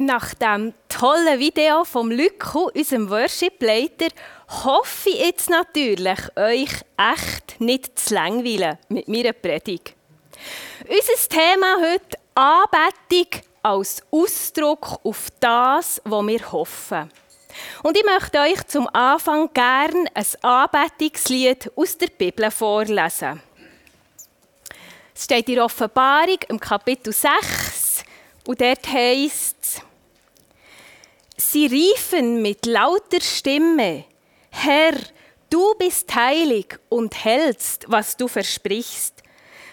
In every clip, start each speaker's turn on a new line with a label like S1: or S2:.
S1: nach dem tollen Video vom Lücku, unserem Worship-Leiter, hoffe ich jetzt natürlich, euch echt nicht zu langweilen mit meiner Predigt. Unser Thema heute Anbetung als Ausdruck auf das, was wir hoffen. Und ich möchte euch zum Anfang gerne ein Anbetungslied aus der Bibel vorlesen. Es steht in Offenbarung im Kapitel 6 und dort heißt es, Sie riefen mit lauter Stimme, Herr, du bist heilig und hältst, was du versprichst.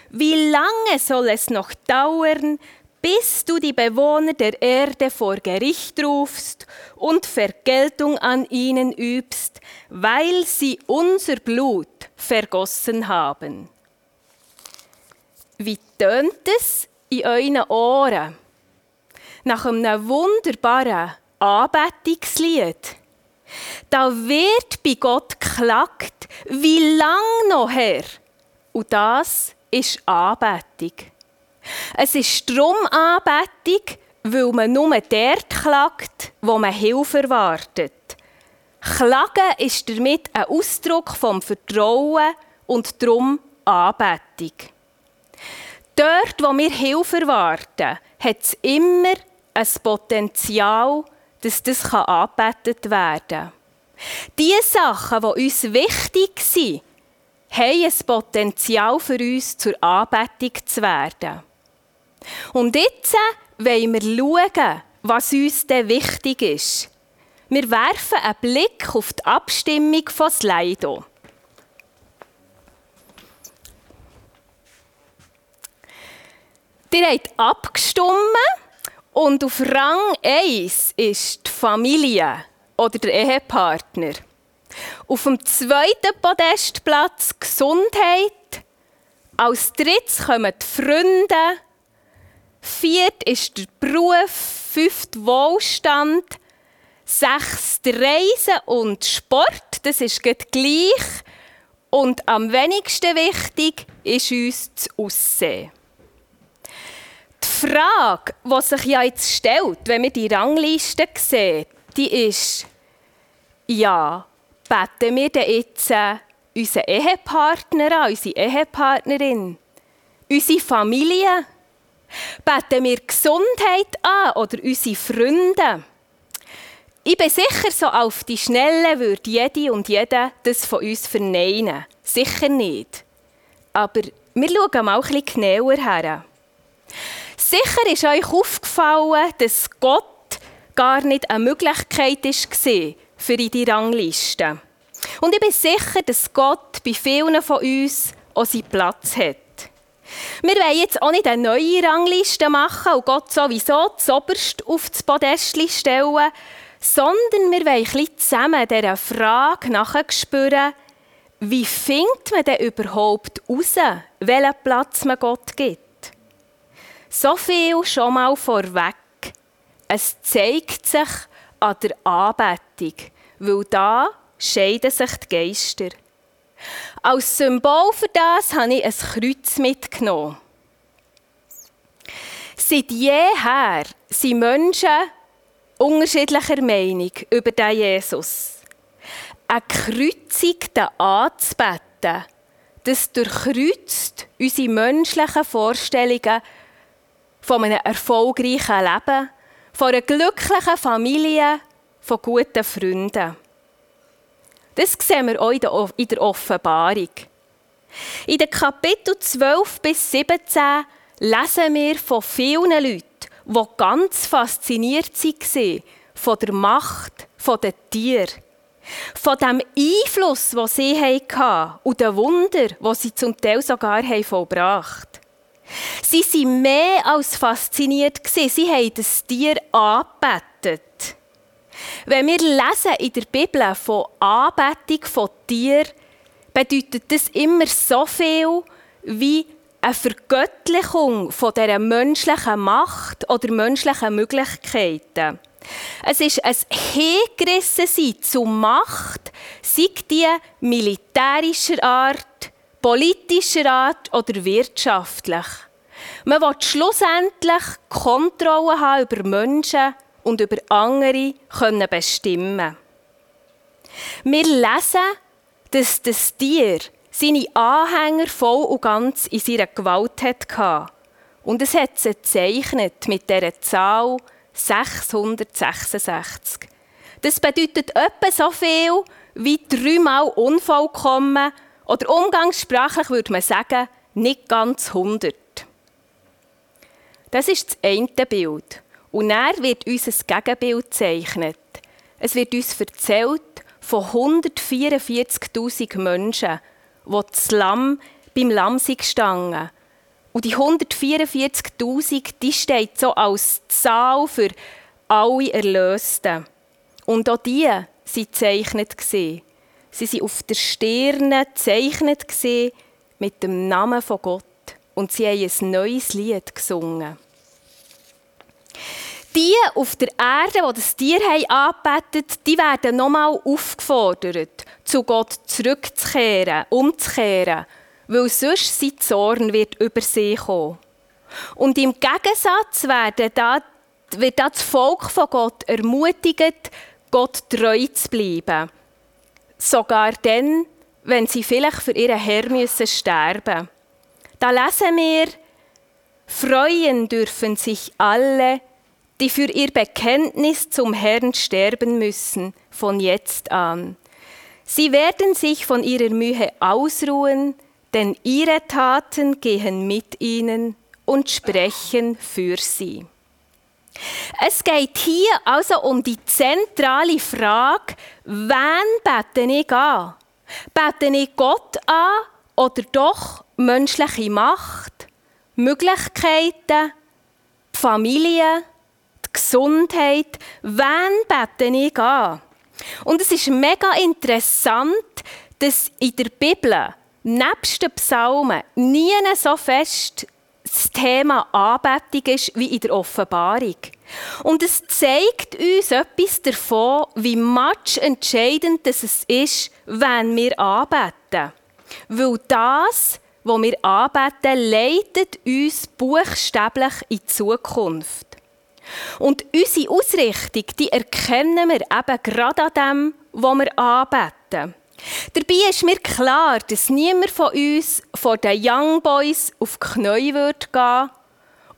S1: Wie lange soll es noch dauern, bis du die Bewohner der Erde vor Gericht rufst und Vergeltung an ihnen übst, weil sie unser Blut vergossen haben? Wie tönt es in euren Ohren? Nach einem wunderbaren Anbetungslied. Da wird bei Gott geklagt, wie lang noch her? Und das ist Anbetung. Es ist darum Anbetung, weil man nur dort klagt, wo man Hilfe erwartet. Klagen ist damit ein Ausdruck vom Vertrauen und darum Anbetung. Dort, wo wir Hilfe erwarten, hat es immer ein Potenzial, dass das angebetet werden kann. Die Sachen, die uns wichtig sind, haben ein Potenzial für uns zur Anbetung zu werden. Und jetzt wollen wir schauen, was uns denn wichtig ist. Wir werfen einen Blick auf die Abstimmung von Slido. Ihr habt abgestimmt und auf Rang 1 ist die Familie oder der Ehepartner. Auf dem zweiten Podestplatz Gesundheit. Als drittes kommen die Freunde. Viert ist der Beruf. Fünft Wohlstand. Sechs Reisen und Sport. Das ist gleich. Und am wenigsten wichtig ist uns das Aussehen. Frage, die sich ja jetzt stellt, wenn wir die Rangliste sehen, die ist, ja, beten wir denn jetzt äh, unseren Ehepartner an, unsere Ehepartnerin, unsere Familie? Beten wir Gesundheit an oder unsere Freunde? Ich bin sicher, so auf die Schnelle würde jede und jeder das von uns verneinen. Sicher nicht. Aber wir schauen mal ein bisschen genauer her. Sicher ist euch aufgefallen, dass Gott gar nicht eine Möglichkeit war für die Rangliste. Und ich bin sicher, dass Gott bei vielen von uns auch seinen Platz hat. Wir wollen jetzt auch nicht eine neue Rangliste machen und Gott sowieso zuoberst auf das Podest stellen, sondern wir wollen ein zusammen dieser Frage nachspüren, wie findet man denn überhaupt heraus, welchen Platz man Gott gibt? So viel schon mal vorweg. Es zeigt sich an der Anbetung, weil da scheiden sich die Geister. Als Symbol für das habe ich ein Kreuz mitgenommen. Seit jeher sind Menschen unterschiedlicher Meinung über den Jesus. Eine Kreuzung anzubeten, das durchkreuzt unsere menschlichen Vorstellungen von einem erfolgreichen Leben, von einer glücklichen Familie, von guten Freunden. Das sehen wir auch in der Offenbarung. In den Kapiteln 12 bis 17 lesen wir von vielen Leuten, die ganz fasziniert waren von der Macht der Tiere. Von dem Einfluss, den sie hatten und den Wunder, die sie zum Teil sogar vollbracht. Sie waren mehr als fasziniert. Sie haben das Tier angebetet. Wenn wir lesen in der Bibel von Anbetung von Tieren, bedeutet das immer so viel wie eine Vergöttlichung von dieser menschlichen Macht oder menschlichen Möglichkeiten. Es ist ein Hingerissensein zur Macht, sei die militärischer Art, politischer Art oder wirtschaftlich. Man will schlussendlich Kontrolle haben über Menschen und über andere können bestimmen Wir lesen, dass das Tier seine Anhänger voll und ganz in seiner Gewalt hatte. Und es hat sie gezeichnet mit dieser Zahl 666. Das bedeutet etwa so viel wie dreimal unvollkommen oder umgangssprachlich würde man sagen, nicht ganz 100. Das ist das eine Bild. Und dann wird uns ein Gegenbild gezeichnet. Es wird uns erzählt von 144.000 Menschen, die das Lamm beim Lamm sind gestanden. Und die 144.000, die steht so als Zahl für alle Erlösten. Und auch die waren gezeichnet. Sie waren auf der Stirne gezeichnet mit dem Namen von Gott. Und sie haben ein neues Lied gesungen. Die auf der Erde, die das Tier angebetet die werden nochmal aufgefordert, zu Gott zurückzukehren, umzukehren, weil sonst sein Zorn wird über sie kommen. Und im Gegensatz werden da, wird das Volk von Gott ermutigt, Gott treu zu bleiben. Sogar dann, wenn sie vielleicht für ihren Herr müssen sterben Da lesen wir, freuen dürfen sich alle, die für ihr Bekenntnis zum Herrn sterben müssen, von jetzt an. Sie werden sich von ihrer Mühe ausruhen, denn ihre Taten gehen mit ihnen und sprechen für sie. Es geht hier also um die zentrale Frage, wen bete ich an? Bete ich Gott an oder doch menschliche Macht, Möglichkeiten, Familie, die Gesundheit? Wen bete ich an? Und es ist mega interessant, dass in der Bibel nebst den Psalmen nie so fest das Thema Anbetung ist wie in der Offenbarung. Und es zeigt uns etwas davon, wie much entscheidend es ist, wenn wir anbeten. Weil das, was wir anbeten, leitet uns buchstäblich in die Zukunft. Und unsere Ausrichtung, die erkennen wir eben gerade an dem, was wir anbeten. Dabei ist mir klar, dass niemand von uns vor den Young Boys auf die Knie würde gehen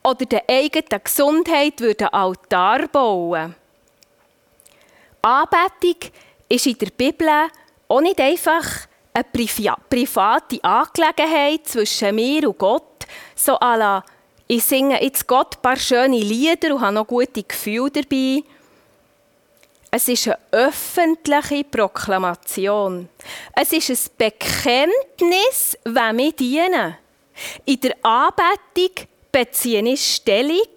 S1: oder der eigenen Gesundheit würde Altar bauen. Anbetung ist in der Bibel auch nicht einfach eine private Angelegenheit zwischen mir und Gott, so à la, ich singe jetzt Gott ein paar schöne Lieder und habe noch gute Gefühle dabei, es ist eine öffentliche Proklamation. Es ist ein Bekenntnis, wem wir dienen. In der Anbetung beziehe ich Stellung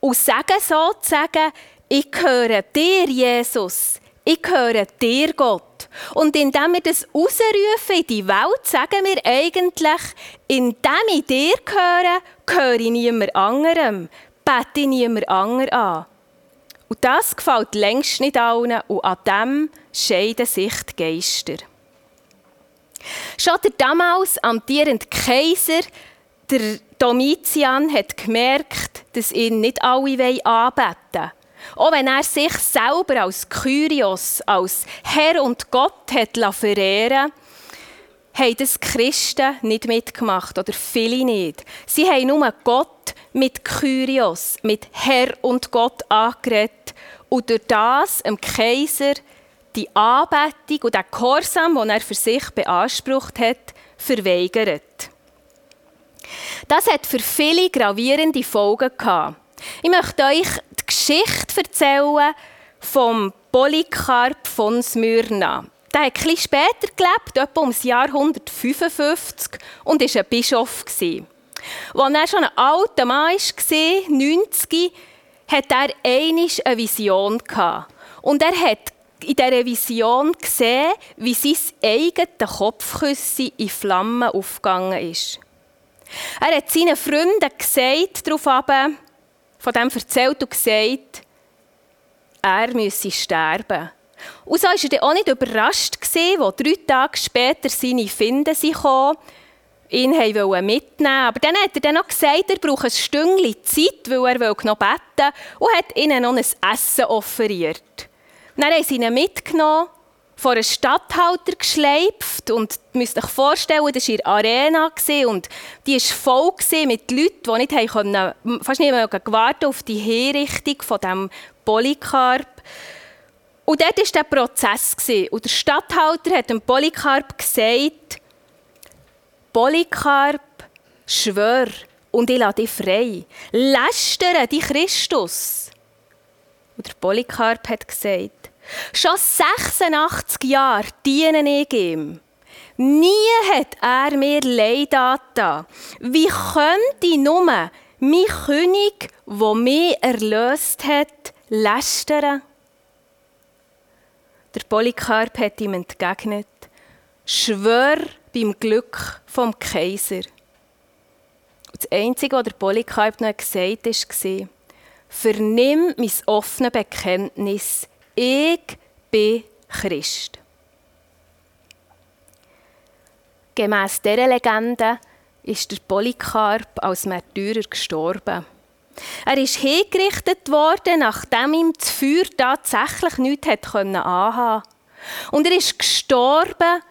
S1: und sage sozusagen, ich gehöre dir, Jesus. Ich gehöre dir, Gott. Und indem wir das ausrufen in die Welt, sagen wir eigentlich, indem ich dir gehöre, gehöre ich niemand anderem, bete ich niemand anderem an. Und das gefällt längst nicht allen und an dem scheiden sich die Geister. Schon der damals amtierende Kaiser, der Domitian, hat gemerkt, dass ihn nicht alle anbeten wollen. Auch wenn er sich selber als Kyrios, als Herr und Gott hat verehren haben das Christen nicht mitgemacht oder viele nicht. Sie haben nur Gott mit Kyrios, mit Herr und Gott angeredet und durch das dem Kaiser die Anbetung und den Gehorsam, den er für sich beansprucht hat, verweigert. Das hat für viele gravierende Folgen gehabt. Ich möchte euch die Geschichte erzählen vom Polycarp von Smyrna. Der hat etwas später gelebt, etwa um das Jahr 155 und war ein Bischof. Als er schon ein alter Mann war, 90, hat er einisch eine Vision gehabt. Und er hat in dieser Vision gesehen, wie sein eigenes Kopfküsse in Flammen aufgegangen ist. Er hat seinen Freunden gesagt, darauf aber, von dem erzählt und gesagt, er müsse sterben. Und so war er auch nicht überrascht, als drei Tage später seine Finden kamen, ihn mitnehmen Aber dann hat er dann noch gesagt, er braucht ein Stündchen Zeit, weil er noch beten will und hat ihnen noch ein Essen offeriert. Dann haben sie ihn mitgenommen, vor einen Stadthalter geschleift und ihr müsst euch vorstellen, das war ihre Arena und die war voll mit Leuten, die nicht können, fast nicht mehr gewartet auf die Hinrichtung von diesem Polycarp. Und dort war der Prozess. Und der Stadthalter hat dem Polycarp gesagt, Polycarp, schwör und ich lasse dich frei. Lästere die Christus. Und der Polycarp hat gesagt, schon 86 Jahre diene ich ihm. Nie hat er mir Leid angetan. Wie könnte nur mein König, der mich erlöst hat, lästern? Der Polycarp hat ihm entgegnet, schwör beim Glück vom Kaiser. Das Einzige, was der Polycarp noch gesagt hat, war, vernimm mein offenes Bekenntnis, ich bin Christ. Gemäss dieser Legende ist der Polycarp als Märtyrer gestorben. Er ist hingerichtet worden, nachdem ihm das Feuer tatsächlich nichts anhaben konnte. Und er ist gestorben,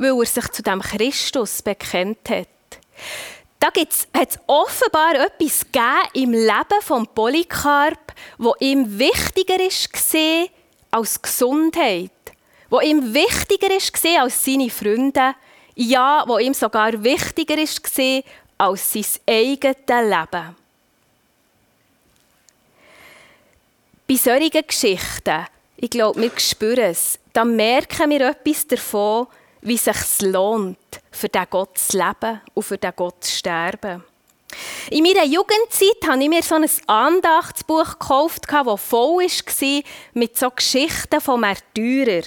S1: weil er sich zu dem Christus bekennt hat. Da hat es offenbar etwas im Leben von Polycarp, wo ihm wichtiger war als Gesundheit, wo ihm wichtiger war als seine Freunde, ja, wo ihm sogar wichtiger war als sein eigenes Leben. Bei solchen Geschichten, ich glaube, wir spüren es, da merken wir etwas davon, wie es sich lohnt, für den Gott zu leben und für den Gott zu sterben. In meiner Jugendzeit habe ich mir so ein Andachtsbuch gekauft, das voll war mit so Geschichten von Märtyrern.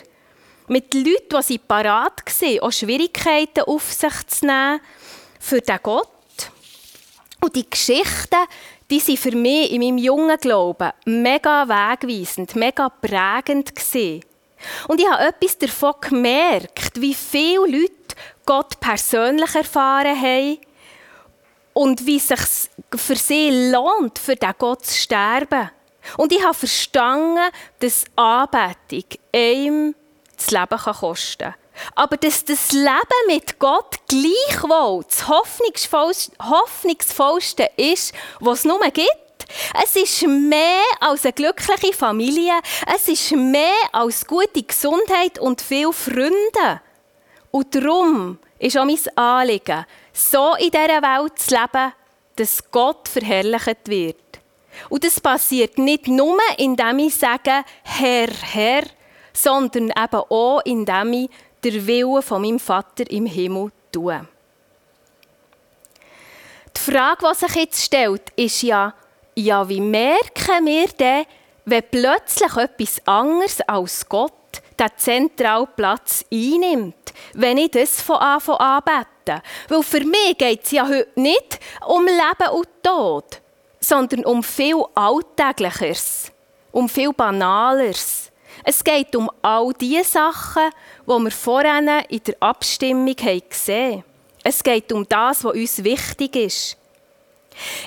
S1: Mit Leuten, die parat waren, auch Schwierigkeiten auf sich zu nehmen für den Gott. Und die Geschichten, die sind für mich in meinem jungen Glauben mega wegweisend, mega prägend gewesen. Und ich habe etwas davon gemerkt, wie viele Leute Gott persönlich erfahren haben und wie es sich für sie lohnt, für den Gott zu sterben. Und ich habe verstanden, dass Anbetung einem das Leben kosten kann. Aber dass das Leben mit Gott gleichwohl das hoffnungsvollste ist, was es nur gibt. Es ist mehr als eine glückliche Familie. Es ist mehr als gute Gesundheit und viele Freunde. Und darum ist auch mein Anliegen, so in dieser Welt zu leben, dass Gott verherrlicht wird. Und das passiert nicht nur, indem ich sage, Herr, Herr, sondern eben auch, indem ich der Wille von meinem Vater im Himmel tue. Die Frage, die sich jetzt stellt, ist ja, ja, wie merken wir denn, wenn plötzlich etwas anderes als Gott den zentralen Platz einnimmt, wenn ich das von Anfang an anbete? Weil für mich geht es ja heute nicht um Leben und Tod, sondern um viel Alltäglicheres, um viel Banaleres. Es geht um all die Sachen, die wir vorhin in der Abstimmung gesehen haben. Es geht um das, was uns wichtig ist.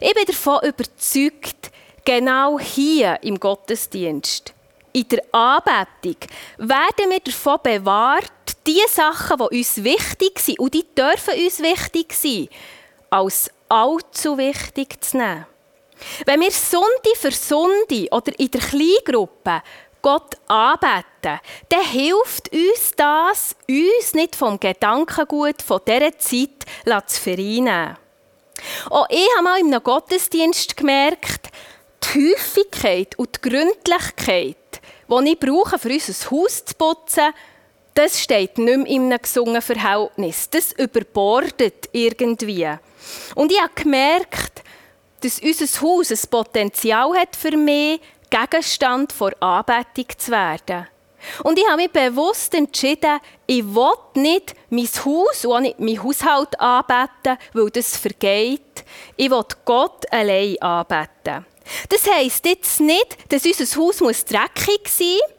S1: Ich bin davon überzeugt, genau hier im Gottesdienst, in der Anbetung, werden wir davon bewahrt, die Sachen, die uns wichtig sind, und die dürfen uns wichtig sein, als allzu wichtig zu nehmen. Wenn wir Sonde für Sonde oder in der Kleingruppe Gott anbeten, dann hilft uns das, uns nicht vom Gedankengut von dieser Zeit zu vereinnehmen. Auch ich habe mal in einem Gottesdienst gemerkt, die Häufigkeit und die Gründlichkeit, die ich brauche, für unser Haus zu putzen, das steht nicht mehr in einem gesungenen Verhältnis. Das überbordet irgendwie. Und ich habe gemerkt, dass unser Haus ein Potenzial hat für mich, Gegenstand vor Anbetung zu werden. Und ich habe mich bewusst entschieden, ich will nicht mein Haus und auch nicht mein Haushalt anbeten, weil das vergeht. Ich will Gott allein anbeten. Das heisst jetzt nicht, dass unser Haus dreckig sein muss.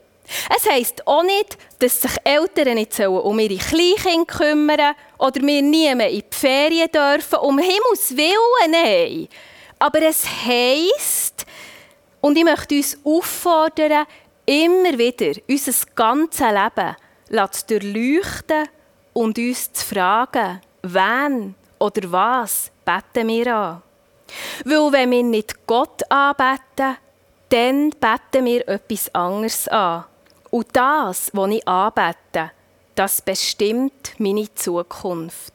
S1: Es heisst auch nicht, dass sich Eltern nicht um ihre Kleinkinder kümmern oder wir nie mehr in die Ferien dürfen, um Himmels Willen, nein. Aber es heisst, und ich möchte uns auffordern, immer wieder unser ganzes Leben zu durchleuchten und uns zu fragen, wen oder was beten wir an. Weil wenn wir nicht Gott anbeten, dann beten wir etwas anderes an. Und das, was ich anbete, das bestimmt meine Zukunft.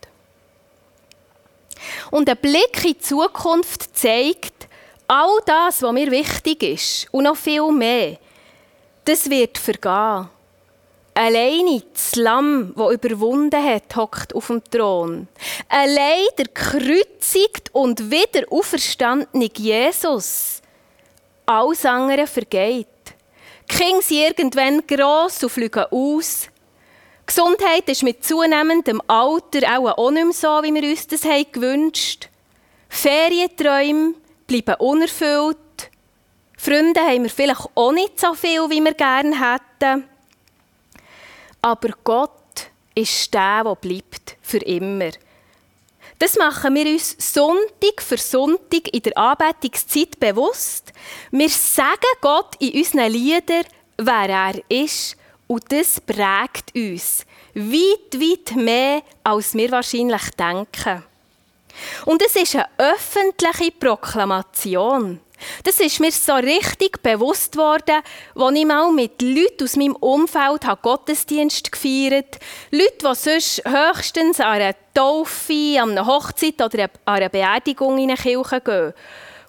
S1: Und ein Blick in die Zukunft zeigt, all das, was mir wichtig ist und noch viel mehr, das wird vergehen. Alleine das Lamm, das überwunden hat, hockt auf dem Thron. Allein der kreuzigt und wieder auferstandene Jesus. Alles andere vergeht. Die Kinder sind irgendwann gross und fliegen aus. Gesundheit ist mit zunehmendem Alter auch, nicht mehr so, wie wir uns das gewünscht haben. Ferienträume bleiben unerfüllt. Freunde haben wir vielleicht auch nicht so viel, wie wir gerne hätten. Aber Gott ist der, der bleibt für immer. Das machen wir uns Sonntag für Sonntag in der Anbetungszeit bewusst. Wir sagen Gott in unseren Liedern, wer er ist. Und das prägt uns weit, weit mehr, als wir wahrscheinlich denken. Und es ist eine öffentliche Proklamation. Das ist mir so richtig bewusst worden, als ich mal mit Leuten aus meinem Umfeld Gottesdienst gefeiert habe. Leute, die sonst höchstens an einer Taufe, an einer Hochzeit oder an einer Beerdigung in eine Kirche gehen.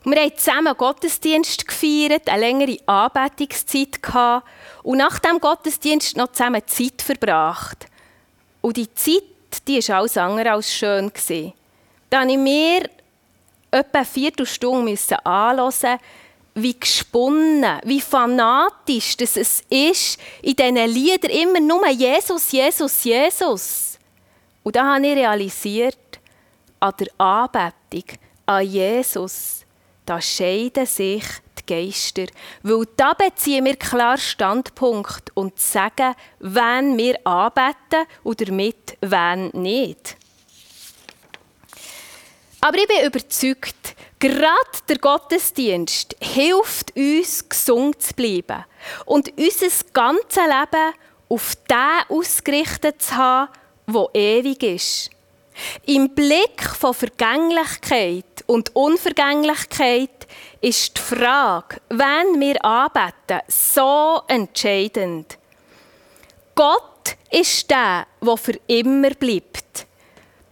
S1: Wir haben zusammen Gottesdienst gefeiert, eine längere Anbetungszeit gehabt und nach dem Gottesdienst noch zusammen Zeit verbracht. Und die Zeit, die war alles andere als schön. Da habe ich mir etwa eine Viertelstunde anhören wie gesponnen, wie fanatisch das es ist, in diesen Liedern immer nur Jesus, Jesus, Jesus. Und da habe ich realisiert, an der Anbetung an Jesus, da scheiden sich die Geister. Weil da beziehen wir klar Standpunkt und sagen, wen wir anbeten und damit wen nicht. Aber ich bin überzeugt, gerade der Gottesdienst hilft uns, gesund zu bleiben und unser ganzes Leben auf den ausgerichtet zu haben, der ewig ist. Im Blick von Vergänglichkeit und Unvergänglichkeit ist die Frage, wenn wir anbeten, so entscheidend. Gott ist der, der für immer bleibt.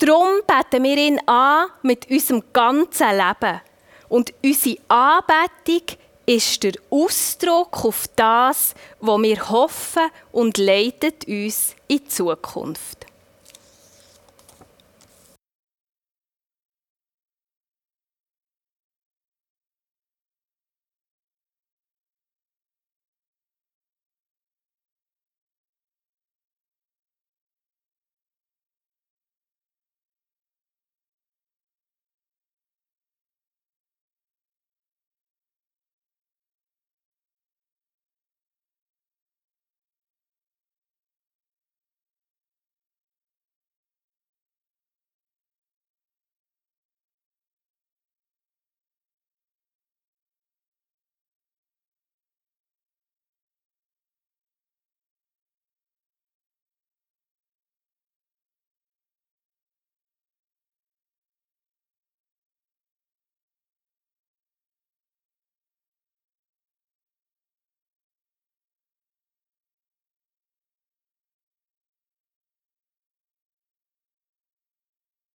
S1: Darum beten wir ihn an mit unserem ganzen Leben. Und unsere Anbetung ist der Ausdruck auf das, was wir hoffen und leitet uns in die Zukunft.